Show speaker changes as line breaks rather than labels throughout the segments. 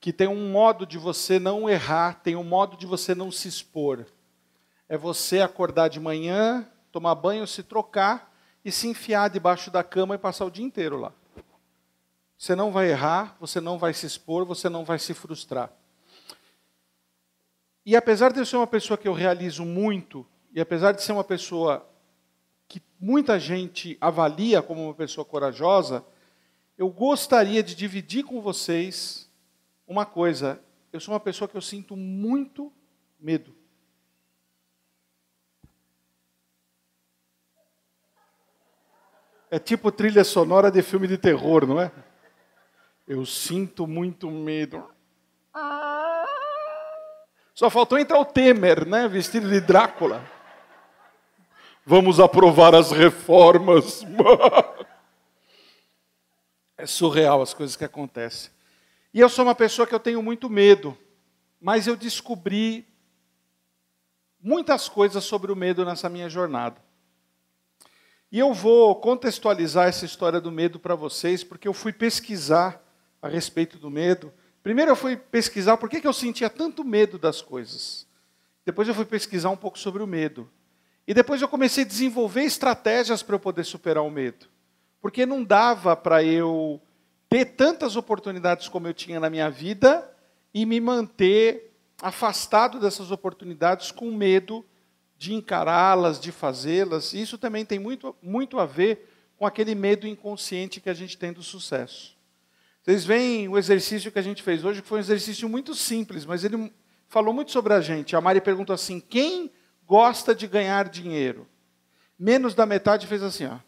que tem um modo de você não errar, tem um modo de você não se expor. É você acordar de manhã, tomar banho, se trocar e se enfiar debaixo da cama e passar o dia inteiro lá. Você não vai errar, você não vai se expor, você não vai se frustrar. E apesar de eu ser uma pessoa que eu realizo muito, e apesar de ser uma pessoa que muita gente avalia como uma pessoa corajosa, eu gostaria de dividir com vocês uma coisa. Eu sou uma pessoa que eu sinto muito medo. É tipo trilha sonora de filme de terror, não é? Eu sinto muito medo. Só faltou entrar o Temer, né? Vestido de Drácula. Vamos aprovar as reformas. É surreal as coisas que acontecem. E eu sou uma pessoa que eu tenho muito medo, mas eu descobri muitas coisas sobre o medo nessa minha jornada. E eu vou contextualizar essa história do medo para vocês, porque eu fui pesquisar a respeito do medo. Primeiro eu fui pesquisar por que, que eu sentia tanto medo das coisas. Depois eu fui pesquisar um pouco sobre o medo. E depois eu comecei a desenvolver estratégias para eu poder superar o medo porque não dava para eu ter tantas oportunidades como eu tinha na minha vida e me manter afastado dessas oportunidades com medo de encará-las, de fazê-las. Isso também tem muito, muito a ver com aquele medo inconsciente que a gente tem do sucesso. Vocês veem o exercício que a gente fez hoje, que foi um exercício muito simples, mas ele falou muito sobre a gente. A Mari perguntou assim: quem gosta de ganhar dinheiro? Menos da metade fez assim, ó.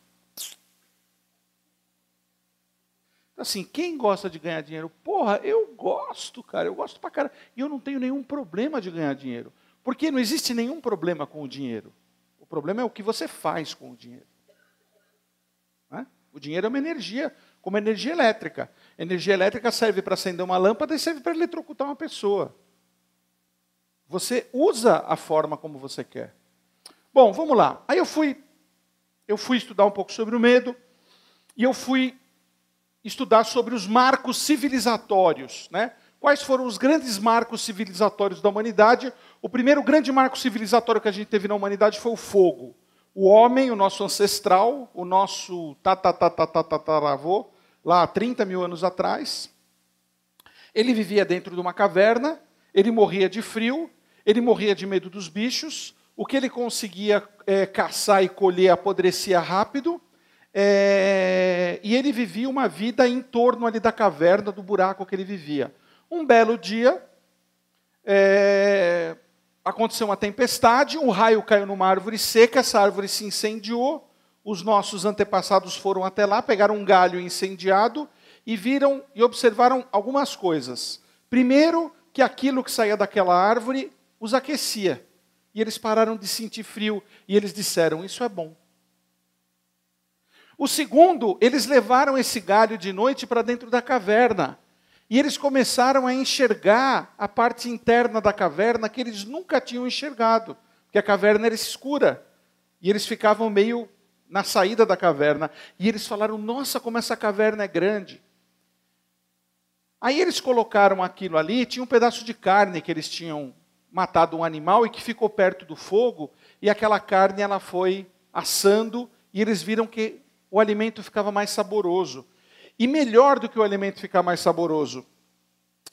Assim, quem gosta de ganhar dinheiro? Porra, eu gosto, cara, eu gosto pra cara. E eu não tenho nenhum problema de ganhar dinheiro. Porque não existe nenhum problema com o dinheiro. O problema é o que você faz com o dinheiro. É? O dinheiro é uma energia, como energia elétrica. Energia elétrica serve para acender uma lâmpada e serve para eletrocutar uma pessoa. Você usa a forma como você quer. Bom, vamos lá. Aí eu fui, eu fui estudar um pouco sobre o medo e eu fui estudar sobre os marcos civilizatórios. Né? Quais foram os grandes marcos civilizatórios da humanidade? O primeiro grande marco civilizatório que a gente teve na humanidade foi o fogo. O homem, o nosso ancestral, o nosso tatatatataravô, lá há 30 mil anos atrás, ele vivia dentro de uma caverna, ele morria de frio, ele morria de medo dos bichos, o que ele conseguia é, caçar e colher apodrecia rápido, é, e ele vivia uma vida em torno ali da caverna, do buraco que ele vivia. Um belo dia, é, aconteceu uma tempestade, um raio caiu numa árvore seca, essa árvore se incendiou. Os nossos antepassados foram até lá, pegaram um galho incendiado e viram e observaram algumas coisas. Primeiro, que aquilo que saía daquela árvore os aquecia. E eles pararam de sentir frio e eles disseram: Isso é bom. O segundo, eles levaram esse galho de noite para dentro da caverna. E eles começaram a enxergar a parte interna da caverna que eles nunca tinham enxergado, porque a caverna era escura. E eles ficavam meio na saída da caverna. E eles falaram: Nossa, como essa caverna é grande. Aí eles colocaram aquilo ali, tinha um pedaço de carne que eles tinham matado um animal e que ficou perto do fogo, e aquela carne ela foi assando, e eles viram que o alimento ficava mais saboroso. E melhor do que o alimento ficar mais saboroso,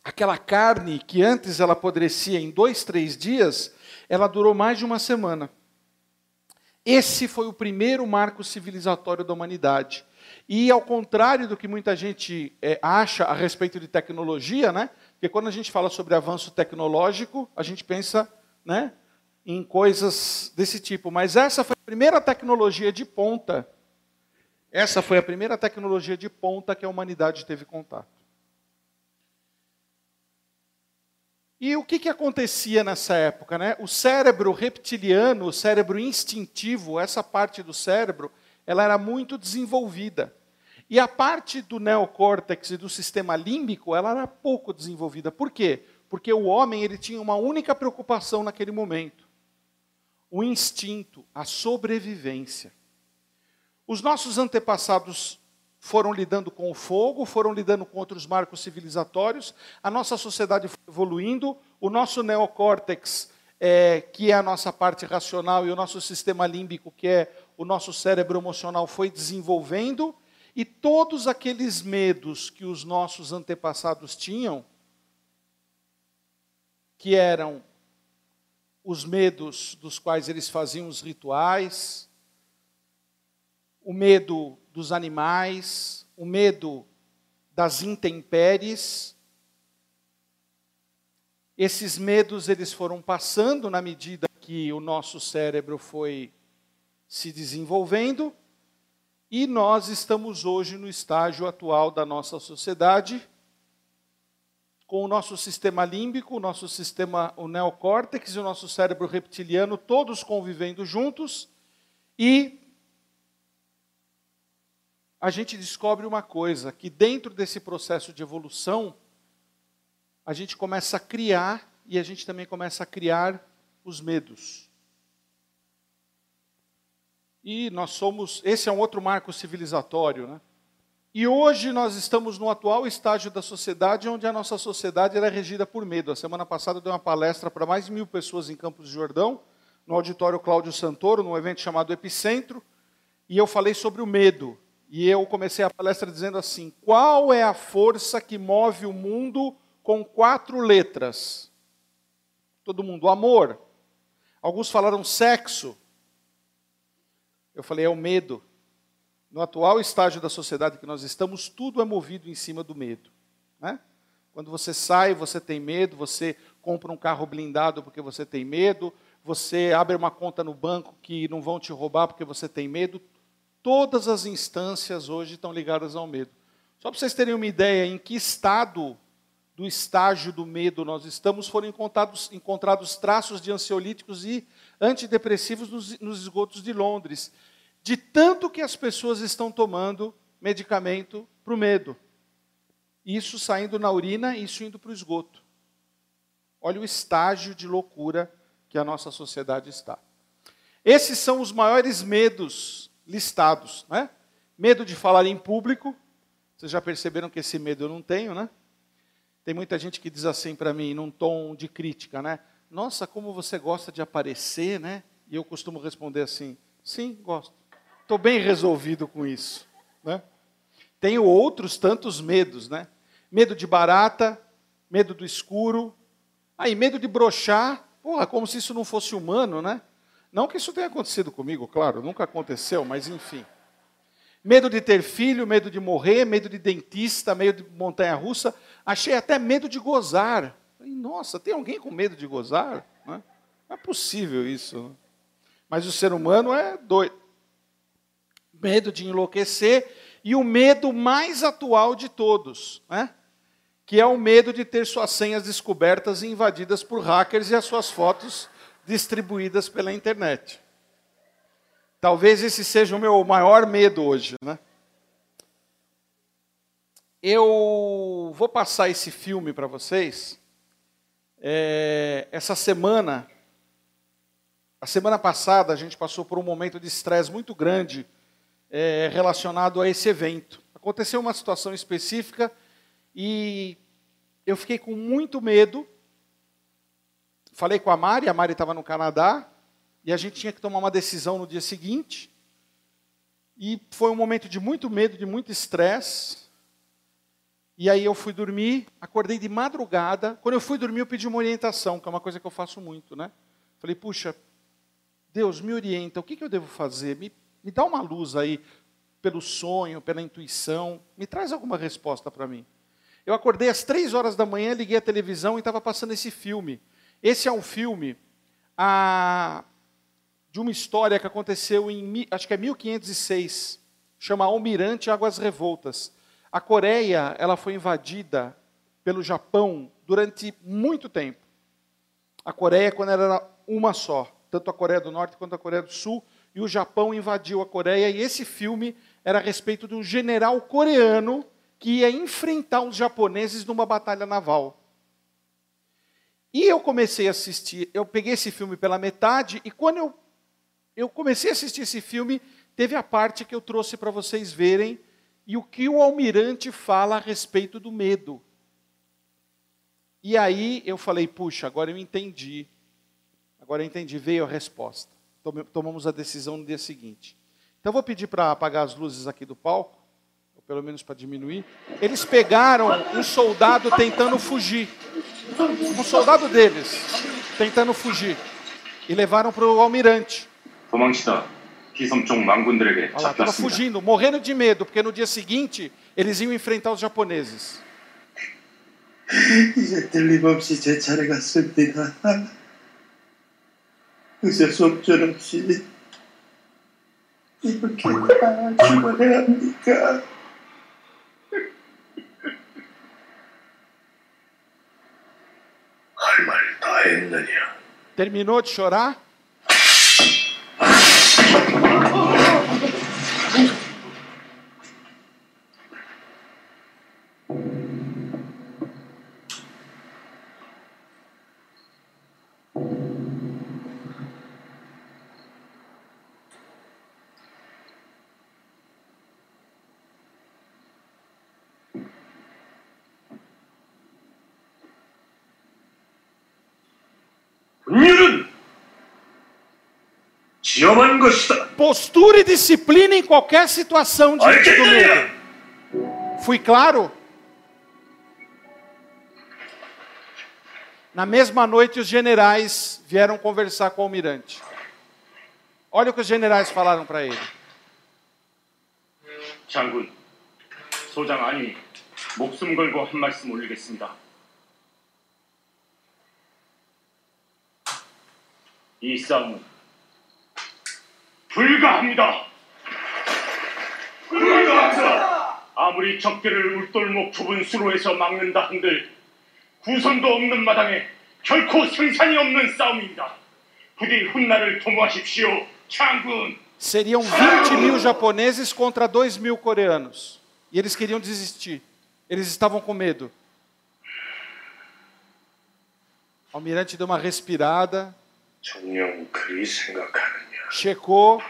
aquela carne que antes ela apodrecia em dois, três dias, ela durou mais de uma semana. Esse foi o primeiro marco civilizatório da humanidade. E ao contrário do que muita gente é, acha a respeito de tecnologia, né? Porque quando a gente fala sobre avanço tecnológico, a gente pensa, né, em coisas desse tipo. Mas essa foi a primeira tecnologia de ponta essa foi a primeira tecnologia de ponta que a humanidade teve contato. E o que, que acontecia nessa época? Né? O cérebro reptiliano, o cérebro instintivo, essa parte do cérebro, ela era muito desenvolvida. E a parte do neocórtex e do sistema límbico, ela era pouco desenvolvida. Por quê? Porque o homem ele tinha uma única preocupação naquele momento: o instinto, a sobrevivência. Os nossos antepassados foram lidando com o fogo, foram lidando com outros marcos civilizatórios, a nossa sociedade foi evoluindo, o nosso neocórtex, é, que é a nossa parte racional, e o nosso sistema límbico, que é o nosso cérebro emocional, foi desenvolvendo, e todos aqueles medos que os nossos antepassados tinham, que eram os medos dos quais eles faziam os rituais, o medo dos animais, o medo das intempéries. Esses medos eles foram passando na medida que o nosso cérebro foi se desenvolvendo e nós estamos hoje no estágio atual da nossa sociedade com o nosso sistema límbico, o nosso sistema o neocórtex e o nosso cérebro reptiliano todos convivendo juntos e a gente descobre uma coisa, que dentro desse processo de evolução, a gente começa a criar e a gente também começa a criar os medos. E nós somos, esse é um outro marco civilizatório, né? E hoje nós estamos no atual estágio da sociedade, onde a nossa sociedade é regida por medo. A semana passada eu dei uma palestra para mais de mil pessoas em Campos de Jordão, no auditório Cláudio Santoro, num evento chamado Epicentro, e eu falei sobre o medo. E eu comecei a palestra dizendo assim: qual é a força que move o mundo com quatro letras? Todo mundo, amor. Alguns falaram sexo. Eu falei, é o medo. No atual estágio da sociedade que nós estamos, tudo é movido em cima do medo. Né? Quando você sai, você tem medo, você compra um carro blindado porque você tem medo, você abre uma conta no banco que não vão te roubar porque você tem medo. Todas as instâncias hoje estão ligadas ao medo. Só para vocês terem uma ideia em que estado do estágio do medo nós estamos, foram encontrados, encontrados traços de ansiolíticos e antidepressivos nos, nos esgotos de Londres. De tanto que as pessoas estão tomando medicamento para o medo. Isso saindo na urina, isso indo para o esgoto. Olha o estágio de loucura que a nossa sociedade está. Esses são os maiores medos listados. Né? Medo de falar em público. Vocês já perceberam que esse medo eu não tenho, né? Tem muita gente que diz assim para mim, num tom de crítica, né? Nossa, como você gosta de aparecer, né? E eu costumo responder assim: sim, gosto. Estou bem resolvido com isso. Né? Tenho outros tantos medos, né? Medo de barata, medo do escuro, aí medo de brochar, porra, como se isso não fosse humano, né? Não que isso tenha acontecido comigo, claro, nunca aconteceu, mas enfim. Medo de ter filho, medo de morrer, medo de dentista, medo de montanha russa. Achei até medo de gozar. Nossa, tem alguém com medo de gozar? Não é, Não é possível isso. Né? Mas o ser humano é doido. Medo de enlouquecer e o medo mais atual de todos, né? que é o medo de ter suas senhas descobertas e invadidas por hackers e as suas fotos distribuídas pela internet. Talvez esse seja o meu maior medo hoje, né? Eu vou passar esse filme para vocês. É, essa semana, a semana passada, a gente passou por um momento de estresse muito grande é, relacionado a esse evento. Aconteceu uma situação específica e eu fiquei com muito medo falei com a Mari, a Mari estava no Canadá, e a gente tinha que tomar uma decisão no dia seguinte. E foi um momento de muito medo, de muito estresse. E aí eu fui dormir, acordei de madrugada. Quando eu fui dormir, eu pedi uma orientação, que é uma coisa que eu faço muito, né? Falei, puxa, Deus, me orienta, o que, que eu devo fazer? Me, me dá uma luz aí, pelo sonho, pela intuição, me traz alguma resposta para mim. Eu acordei às três horas da manhã, liguei a televisão e estava passando esse filme. Esse é um filme a, de uma história que aconteceu em, acho que é 1506, chama Almirante Águas Revoltas. A Coreia, ela foi invadida pelo Japão durante muito tempo. A Coreia, quando era uma só, tanto a Coreia do Norte quanto a Coreia do Sul, e o Japão invadiu a Coreia, e esse filme era a respeito de um general coreano que ia enfrentar os japoneses numa batalha naval. E eu comecei a assistir, eu peguei esse filme pela metade, e quando eu, eu comecei a assistir esse filme, teve a parte que eu trouxe para vocês verem, e o que o almirante fala a respeito do medo. E aí eu falei, puxa, agora eu entendi. Agora eu entendi, veio a resposta. Tomamos a decisão no dia seguinte. Então vou pedir para apagar as luzes aqui do palco, pelo menos para diminuir. Eles pegaram um soldado tentando fugir. Um soldado deles tentando fugir. E levaram para o almirante.
도망치다 기섬 망군들에게
Olha lá, estava
잡혔습니다.
fugindo, morrendo de medo, porque no dia seguinte eles iam enfrentar os japoneses.
이제 틀림없이 제 차례가 씁니다. 어쩔 수 없이 이렇게 다 죽어야 합니까?
Terminou de chorar? Postura e disciplina em qualquer situação diante do medo.
알겠느냐?
Fui claro? Na mesma noite, os generais vieram conversar com o almirante. Olha o que os generais falaram para ele.
장군, 소장 아니 목숨 걸고 한 말씀 올리겠습니다. 이 싸움은 불가합니다. 불가합니다. 아무리 적들을 울돌목 좁은 수로에서 막는다 한들 구선도 없는 마당에 결코 승산이 없는 싸움입니다. 부디 훗날을 도모하십시오, 장군.
Seriam 20 mil japoneses contra 2 mil coreanos. E eles queriam desistir. Eles estavam com medo. O almirante deu uma respirada,
정녕 그리 생각하느냐?
Checou.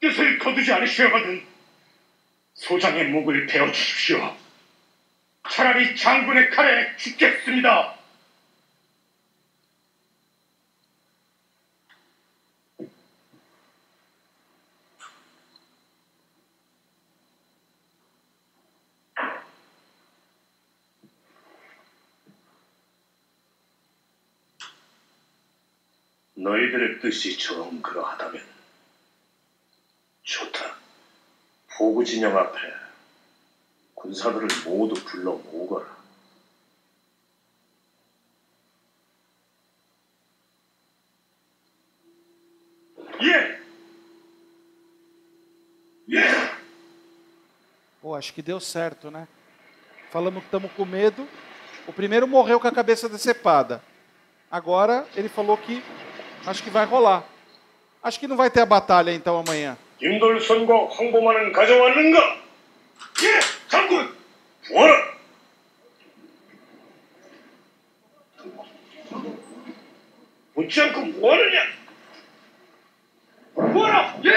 뜻을 거두지 않으시려거든 소장의 목을 베어 주십시오. 차라리 장군의 칼에 죽겠습니다.
너희들의 뜻이 정 그러하다면 좋다. 포구 진영 앞에 군사들을 모두 불러 모으거라.
예, 예.
Pô, acho que deu certo, né? Falamos que estamos com medo. O primeiro morreu com a cabeça decepada. Agora ele falou que acho que vai rolar. Acho que não vai ter a batalha então amanhã.
김돌선과 황보만은 가져왔는가?
예, 장군.
부어라. 묻지 않고 뭐하느냐?
뭐라? 예.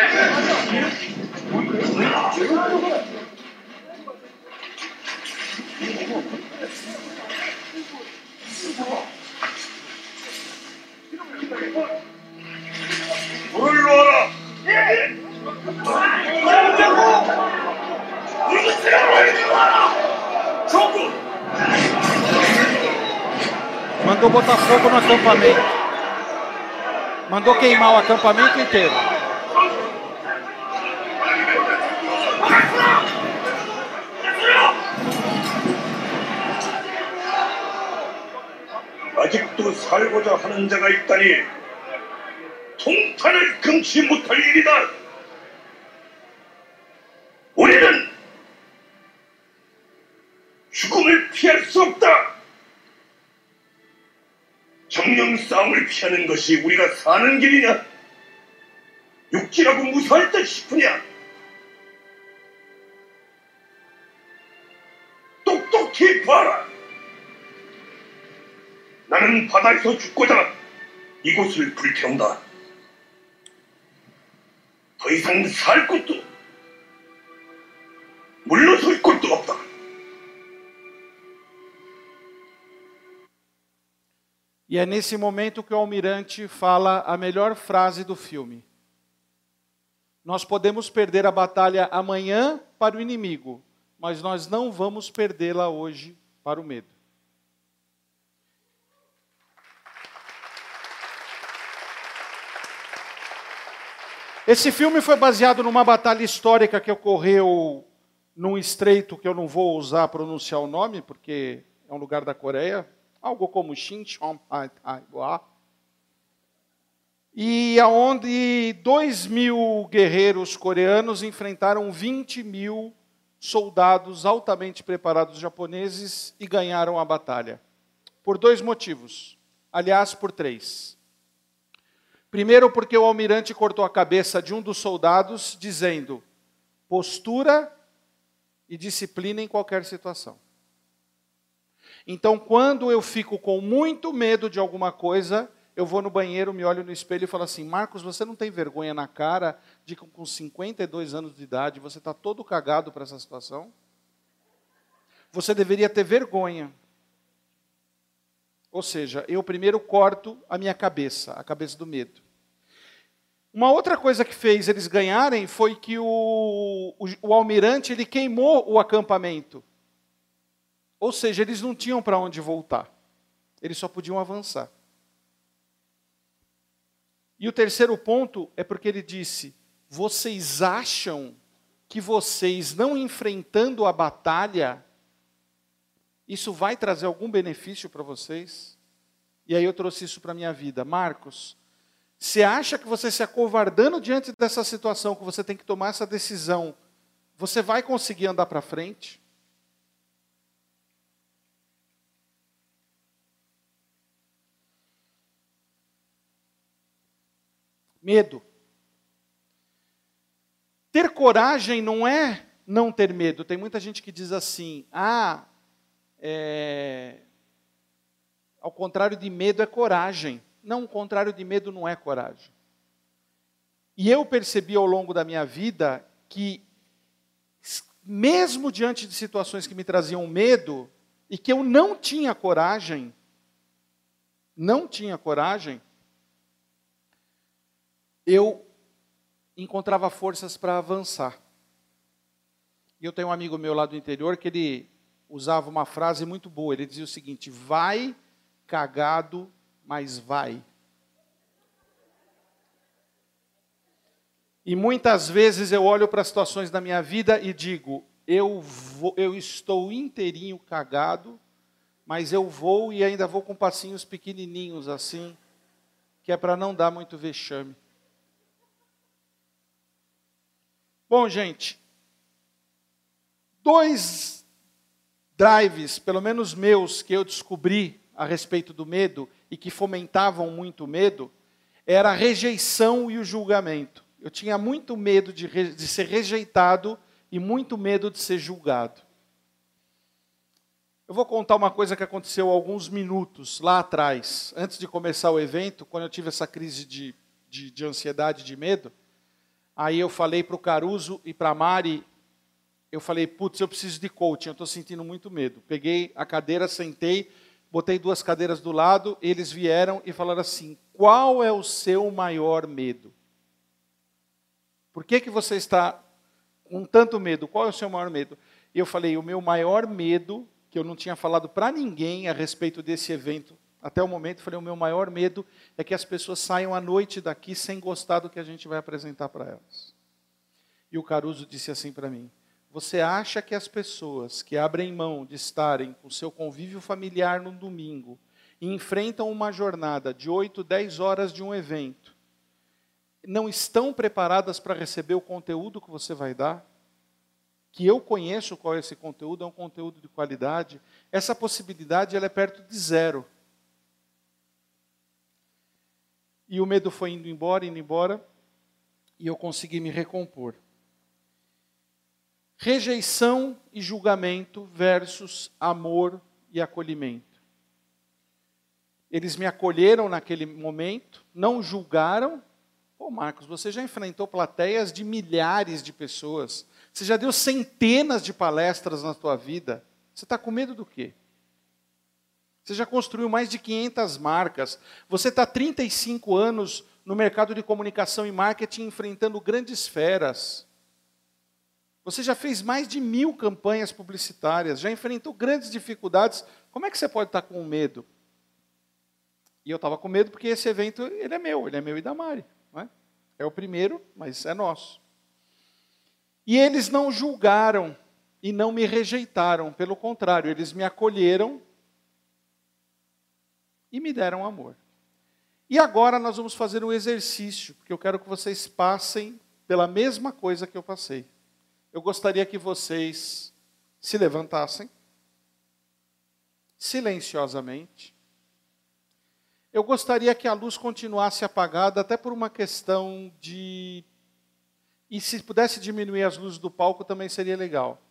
불을 놓아라.
Mandou botar fogo no acampamento. Mandou queimar o acampamento inteiro.
아직도 살고자 하는 자가 있다니 통탄을 금치 못할 일이다. 우리는 죽음을 피할 수 없다. 정령 싸움을 피하는 것이 우리가 사는 길이냐? 육지라고 무사할 듯 싶으냐? 똑똑히 봐라. 다른 바다에서 죽고자 이곳을 불태운다. 더 이상 살 곳도 물러설 곳도 없다.
E é nesse momento que o almirante fala a melhor frase do filme. Nós podemos perder a batalha amanhã para o inimigo, mas nós não vamos perdê-la hoje para o medo. Esse filme foi baseado numa batalha histórica que ocorreu num estreito que eu não vou usar pronunciar o nome, porque é um lugar da Coreia, algo como Shincheon e aonde dois mil guerreiros coreanos enfrentaram 20 mil soldados altamente preparados japoneses e ganharam a batalha. Por dois motivos. Aliás, por três. Primeiro, porque o almirante cortou a cabeça de um dos soldados, dizendo: postura e disciplina em qualquer situação. Então, quando eu fico com muito medo de alguma coisa, eu vou no banheiro, me olho no espelho e falo assim: Marcos, você não tem vergonha na cara de que com 52 anos de idade você está todo cagado para essa situação? Você deveria ter vergonha. Ou seja, eu primeiro corto a minha cabeça, a cabeça do medo. Uma outra coisa que fez eles ganharem foi que o, o, o almirante ele queimou o acampamento. Ou seja, eles não tinham para onde voltar. Eles só podiam avançar. E o terceiro ponto é porque ele disse: vocês acham que vocês não enfrentando a batalha, isso vai trazer algum benefício para vocês? E aí eu trouxe isso para a minha vida. Marcos, você acha que você se acovardando diante dessa situação, que você tem que tomar essa decisão, você vai conseguir andar para frente? Medo. Ter coragem não é não ter medo. Tem muita gente que diz assim: ah, é... ao contrário de medo é coragem. Não, o contrário de medo não é coragem. E eu percebi ao longo da minha vida que, mesmo diante de situações que me traziam medo, e que eu não tinha coragem, não tinha coragem, eu encontrava forças para avançar. E eu tenho um amigo meu lá do interior que ele usava uma frase muito boa. Ele dizia o seguinte: vai cagado, mas vai. E muitas vezes eu olho para situações da minha vida e digo: eu, vou, eu estou inteirinho cagado, mas eu vou e ainda vou com passinhos pequenininhos assim, que é para não dar muito vexame. Bom, gente, dois drives, pelo menos meus, que eu descobri a respeito do medo e que fomentavam muito medo, era a rejeição e o julgamento. Eu tinha muito medo de, de ser rejeitado e muito medo de ser julgado. Eu vou contar uma coisa que aconteceu alguns minutos lá atrás, antes de começar o evento, quando eu tive essa crise de, de, de ansiedade, de medo. Aí eu falei para o Caruso e para a Mari, eu falei, putz, eu preciso de coaching, eu estou sentindo muito medo. Peguei a cadeira, sentei, botei duas cadeiras do lado, eles vieram e falaram assim, qual é o seu maior medo? Por que, que você está com tanto medo? Qual é o seu maior medo? E eu falei, o meu maior medo, que eu não tinha falado para ninguém a respeito desse evento até o momento, falei, o meu maior medo é que as pessoas saiam à noite daqui sem gostar do que a gente vai apresentar para elas. E o Caruso disse assim para mim: Você acha que as pessoas que abrem mão de estarem com seu convívio familiar no domingo e enfrentam uma jornada de 8, 10 horas de um evento, não estão preparadas para receber o conteúdo que você vai dar? Que eu conheço qual é esse conteúdo, é um conteúdo de qualidade. Essa possibilidade ela é perto de zero. E o medo foi indo embora, indo embora, e eu consegui me recompor. Rejeição e julgamento versus amor e acolhimento. Eles me acolheram naquele momento, não julgaram. Pô, Marcos, você já enfrentou plateias de milhares de pessoas. Você já deu centenas de palestras na tua vida. Você está com medo do quê? Você já construiu mais de 500 marcas. Você está 35 anos no mercado de comunicação e marketing enfrentando grandes feras. Você já fez mais de mil campanhas publicitárias, já enfrentou grandes dificuldades. Como é que você pode estar com medo? E eu estava com medo porque esse evento ele é meu, ele é meu e da Mari. Não é? é o primeiro, mas é nosso. E eles não julgaram e não me rejeitaram, pelo contrário, eles me acolheram e me deram amor. E agora nós vamos fazer um exercício, porque eu quero que vocês passem pela mesma coisa que eu passei. Eu gostaria que vocês se levantassem, silenciosamente. Eu gostaria que a luz continuasse apagada, até por uma questão de. E se pudesse diminuir as luzes do palco também seria legal.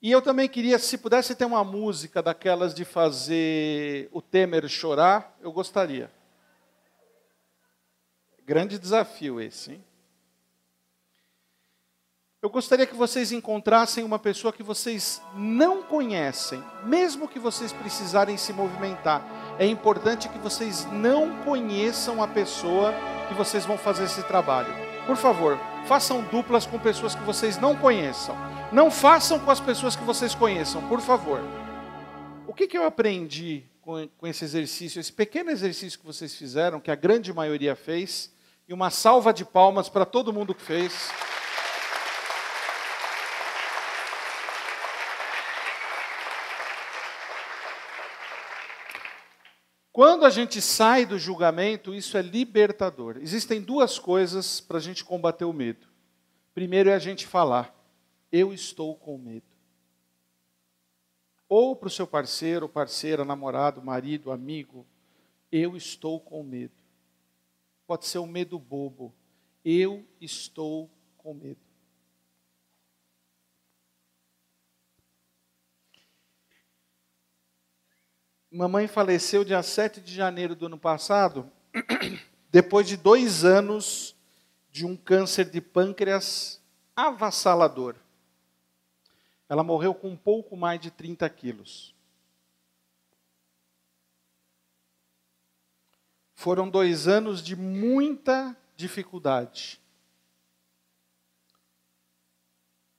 E eu também queria, se pudesse ter uma música daquelas de fazer o Temer chorar, eu gostaria. Grande desafio esse, hein? Eu gostaria que vocês encontrassem uma pessoa que vocês não conhecem, mesmo que vocês precisarem se movimentar. É importante que vocês não conheçam a pessoa que vocês vão fazer esse trabalho. Por favor, façam duplas com pessoas que vocês não conheçam. Não façam com as pessoas que vocês conheçam, por favor. O que, que eu aprendi com, com esse exercício, esse pequeno exercício que vocês fizeram, que a grande maioria fez, e uma salva de palmas para todo mundo que fez. Quando a gente sai do julgamento, isso é libertador. Existem duas coisas para a gente combater o medo. Primeiro é a gente falar, eu estou com medo. Ou para o seu parceiro, parceira, namorado, marido, amigo, eu estou com medo. Pode ser um medo bobo. Eu estou com medo. Mamãe faleceu dia 7 de janeiro do ano passado, depois de dois anos de um câncer de pâncreas avassalador. Ela morreu com um pouco mais de 30 quilos. Foram dois anos de muita dificuldade.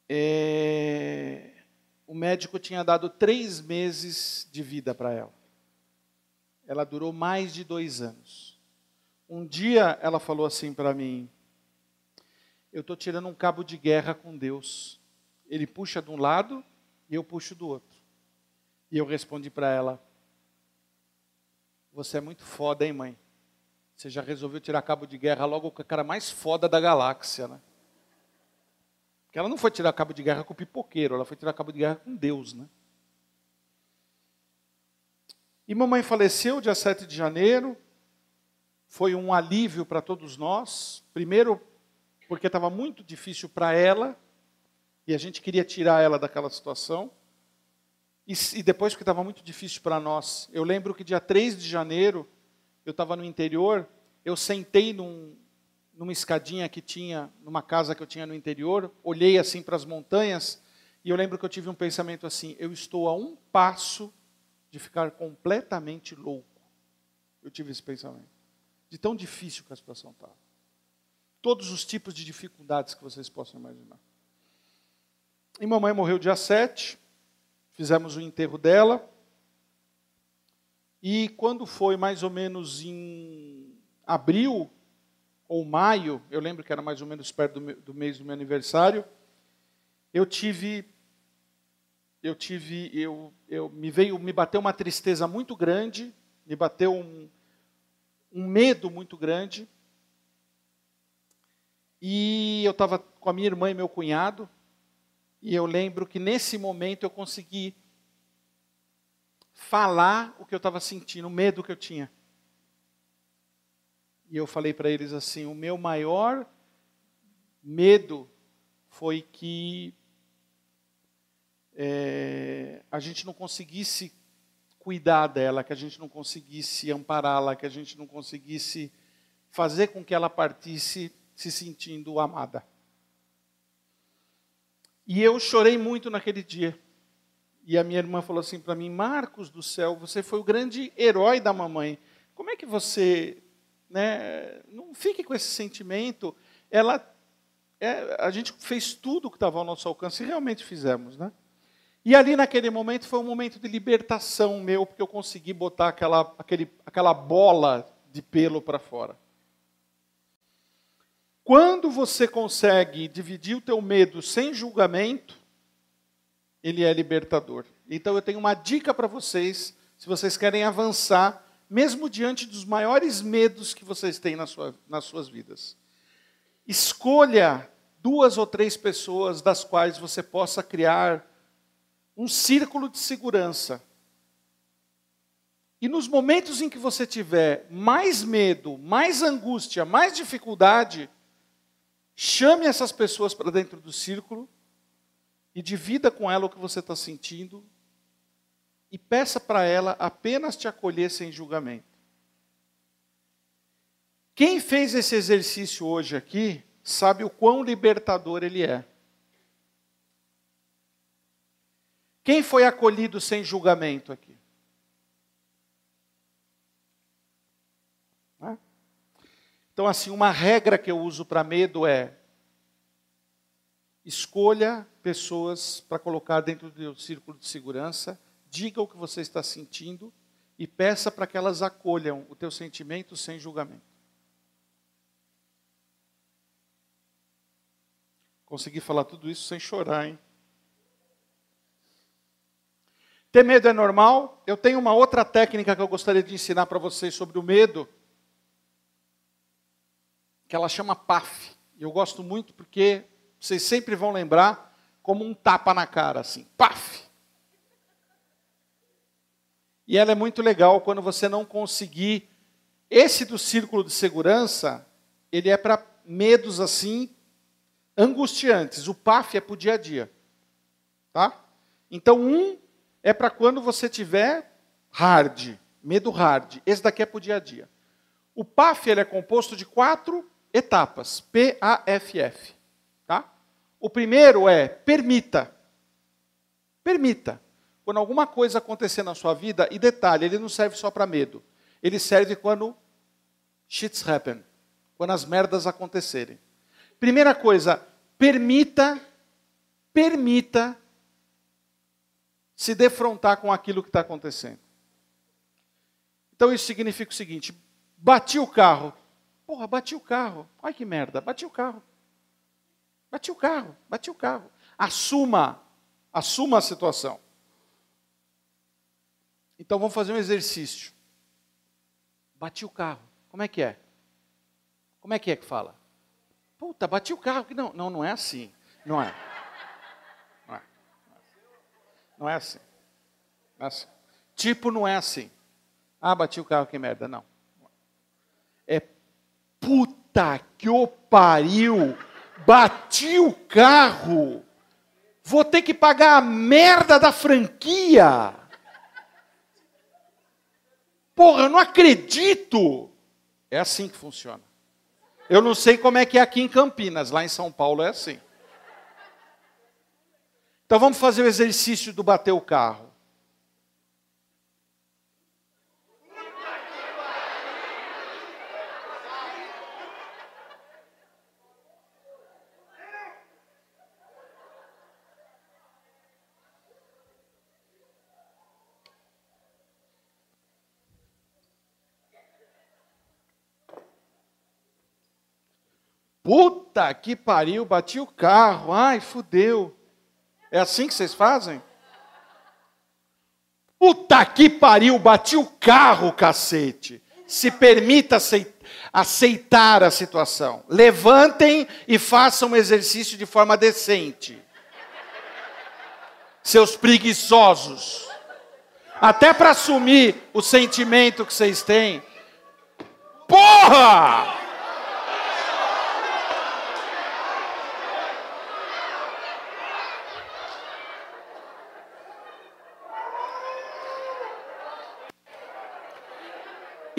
É... O médico tinha dado três meses de vida para ela. Ela durou mais de dois anos. Um dia ela falou assim para mim: Eu estou tirando um cabo de guerra com Deus. Ele puxa de um lado e eu puxo do outro. E eu respondi para ela: Você é muito foda, hein, mãe? Você já resolveu tirar cabo de guerra logo com a cara mais foda da galáxia, né? Porque ela não foi tirar cabo de guerra com o pipoqueiro, ela foi tirar cabo de guerra com Deus, né? E mamãe faleceu dia 7 de janeiro. Foi um alívio para todos nós. Primeiro, porque estava muito difícil para ela, e a gente queria tirar ela daquela situação. E, e depois, porque estava muito difícil para nós. Eu lembro que dia 3 de janeiro, eu estava no interior, eu sentei num, numa escadinha que tinha, numa casa que eu tinha no interior, olhei assim para as montanhas, e eu lembro que eu tive um pensamento assim: eu estou a um passo de ficar completamente louco. Eu tive esse pensamento. De tão difícil que a situação estava. Tá. Todos os tipos de dificuldades que vocês possam imaginar. E mamãe morreu dia 7, fizemos o enterro dela. E quando foi mais ou menos em abril ou maio, eu lembro que era mais ou menos perto do, do mês do meu aniversário, eu tive eu tive, eu, eu me veio, me bateu uma tristeza muito grande, me bateu um, um medo muito grande. E eu estava com a minha irmã e meu cunhado, e eu lembro que nesse momento eu consegui falar o que eu estava sentindo, o medo que eu tinha. E eu falei para eles assim: o meu maior medo foi que é, a gente não conseguisse cuidar dela, que a gente não conseguisse ampará-la, que a gente não conseguisse fazer com que ela partisse se sentindo amada. E eu chorei muito naquele dia. E a minha irmã falou assim para mim: Marcos do céu, você foi o grande herói da mamãe. Como é que você. Né, não fique com esse sentimento. Ela, é, a gente fez tudo que estava ao nosso alcance e realmente fizemos. Né? E ali naquele momento foi um momento de libertação meu, porque eu consegui botar aquela, aquele, aquela bola de pelo para fora. Quando você consegue dividir o teu medo sem julgamento, ele é libertador. Então eu tenho uma dica para vocês, se vocês querem avançar, mesmo diante dos maiores medos que vocês têm na sua, nas suas vidas. Escolha duas ou três pessoas das quais você possa criar um círculo de segurança. E nos momentos em que você tiver mais medo, mais angústia, mais dificuldade, chame essas pessoas para dentro do círculo e divida com ela o que você está sentindo e peça para ela apenas te acolher sem julgamento. Quem fez esse exercício hoje aqui sabe o quão libertador ele é. Quem foi acolhido sem julgamento aqui? Então, assim, uma regra que eu uso para medo é Escolha pessoas para colocar dentro do círculo de segurança, diga o que você está sentindo e peça para que elas acolham o teu sentimento sem julgamento. Consegui falar tudo isso sem chorar, hein? Ter medo é normal? Eu tenho uma outra técnica que eu gostaria de ensinar para vocês sobre o medo, que ela chama PAF. Eu gosto muito porque vocês sempre vão lembrar como um tapa na cara, assim, paf! E ela é muito legal quando você não conseguir. Esse do círculo de segurança, ele é para medos assim, angustiantes. O PAF é para o dia a dia. Tá? Então, um é para quando você tiver hard, medo hard. Esse daqui é para o dia a dia. O PAF ele é composto de quatro etapas. P-A-F-F. Tá? O primeiro é permita. Permita. Quando alguma coisa acontecer na sua vida, e detalhe, ele não serve só para medo. Ele serve quando shits happen, quando as merdas acontecerem. Primeira coisa, permita, permita se defrontar com aquilo que está acontecendo. Então isso significa o seguinte: bati o carro. Porra, bati o carro. Ai que merda, bati o carro. Bati o carro, bati o carro. Assuma, assuma a situação. Então vamos fazer um exercício. Bati o carro. Como é que é? Como é que é que fala? Puta, bati o carro. Não, não, não é assim. Não é. Não é assim. Não é assim. Tipo, não é assim. Ah, bati o carro, que merda. Não. É puta que o pariu bati o carro, vou ter que pagar a merda da franquia. Porra, eu não acredito. É assim que funciona. Eu não sei como é que é aqui em Campinas, lá em São Paulo é assim. Então vamos fazer o exercício do bater o carro. Puta que pariu, bati o carro, ai, fudeu. É assim que vocês fazem? Puta que pariu, bati o carro, cacete. Se permita aceitar a situação. Levantem e façam um exercício de forma decente. Seus preguiçosos. Até para assumir o sentimento que vocês têm. Porra!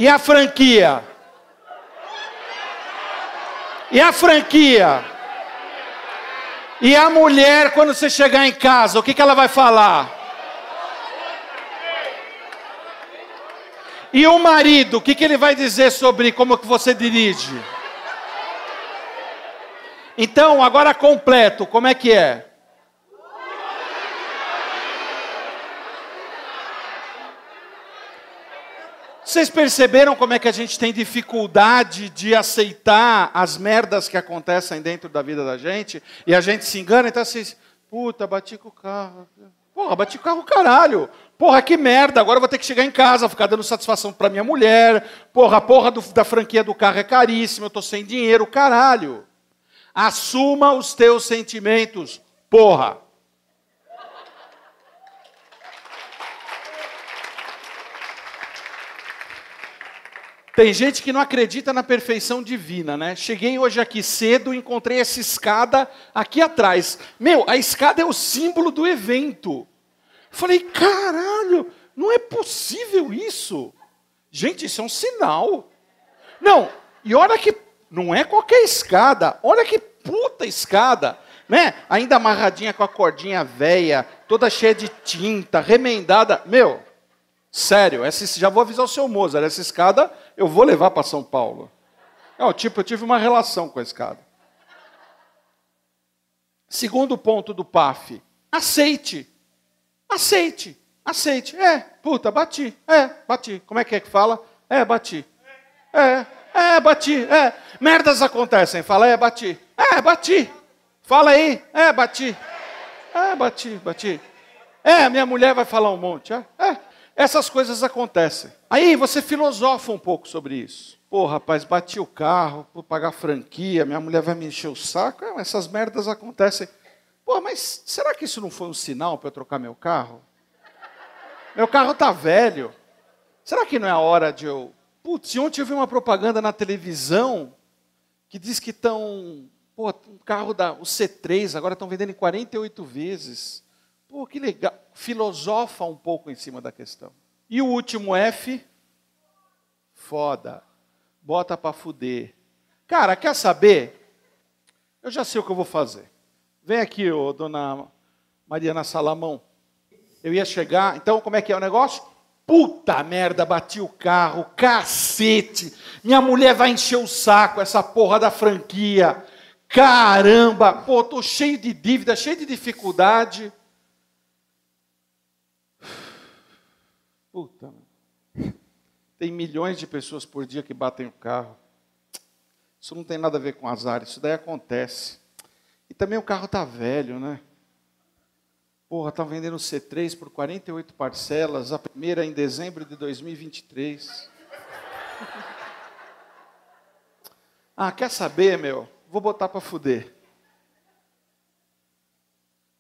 E a franquia? E a franquia? E a mulher, quando você chegar em casa, o que, que ela vai falar? E o marido, o que, que ele vai dizer sobre como que você dirige? Então, agora completo, como é que é? Vocês perceberam como é que a gente tem dificuldade de aceitar as merdas que acontecem dentro da vida da gente? E a gente se engana, então assim, puta, bati com o carro. Porra, bati com o carro, caralho. Porra, que merda, agora eu vou ter que chegar em casa, ficar dando satisfação para minha mulher. Porra, a porra do, da franquia do carro é caríssima, eu tô sem dinheiro, caralho. Assuma os teus sentimentos, porra. Tem gente que não acredita na perfeição divina, né? Cheguei hoje aqui cedo, encontrei essa escada aqui atrás. Meu, a escada é o símbolo do evento. Falei, caralho, não é possível isso. Gente, isso é um sinal. Não, e olha que não é qualquer escada, olha que puta escada, né? Ainda amarradinha com a cordinha velha, toda cheia de tinta, remendada. Meu, sério, essa, já vou avisar o seu Mozart, essa escada eu vou levar para São Paulo. Não, tipo, eu tive uma relação com a escada. Segundo ponto do PAF, aceite. Aceite, aceite. É, puta, bati. É, bati. Como é que é que fala? É, bati. É, é, bati. É. Merdas acontecem. Fala, é, bati. É, bati. Fala aí. É, bati. É, bati, bati. É, minha mulher vai falar um monte. É. Essas coisas acontecem. Aí você filosofa um pouco sobre isso. Pô, rapaz, bati o carro, vou pagar franquia, minha mulher vai me encher o saco. É, essas merdas acontecem. Pô, mas será que isso não foi um sinal para eu trocar meu carro? Meu carro tá velho. Será que não é a hora de eu. Putz, ontem eu vi uma propaganda na televisão que diz que estão. Pô, um carro da. O C3 agora estão vendendo em 48 vezes. Pô, que legal. Filosofa um pouco em cima da questão. E o último F, foda. Bota para fuder. Cara, quer saber? Eu já sei o que eu vou fazer. Vem aqui, ô, dona Mariana Salamão. Eu ia chegar, então como é que é o negócio? Puta merda, bati o carro, cacete. Minha mulher vai encher o saco, essa porra da franquia. Caramba, pô, tô cheio de dívida, cheio de dificuldade. Puta. Tem milhões de pessoas por dia que batem o carro. Isso não tem nada a ver com azar, isso daí acontece. E também o carro tá velho, né? Porra, tá vendendo C3 por 48 parcelas, a primeira em dezembro de 2023. ah, quer saber, meu? Vou botar para fuder.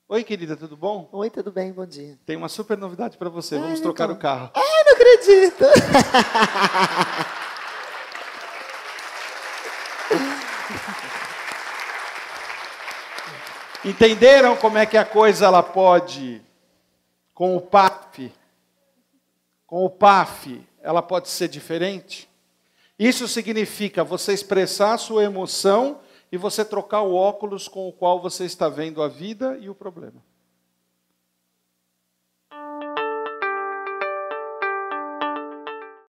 Oi, querida, tudo bom?
Oi, tudo bem? Bom dia.
Tem uma super novidade para você. Vamos trocar então. o carro.
Ai, não acredito.
Entenderam como é que a coisa ela pode com o PAF? Com o PAF, ela pode ser diferente? Isso significa você expressar a sua emoção e você trocar o óculos com o qual você está vendo a vida e o problema.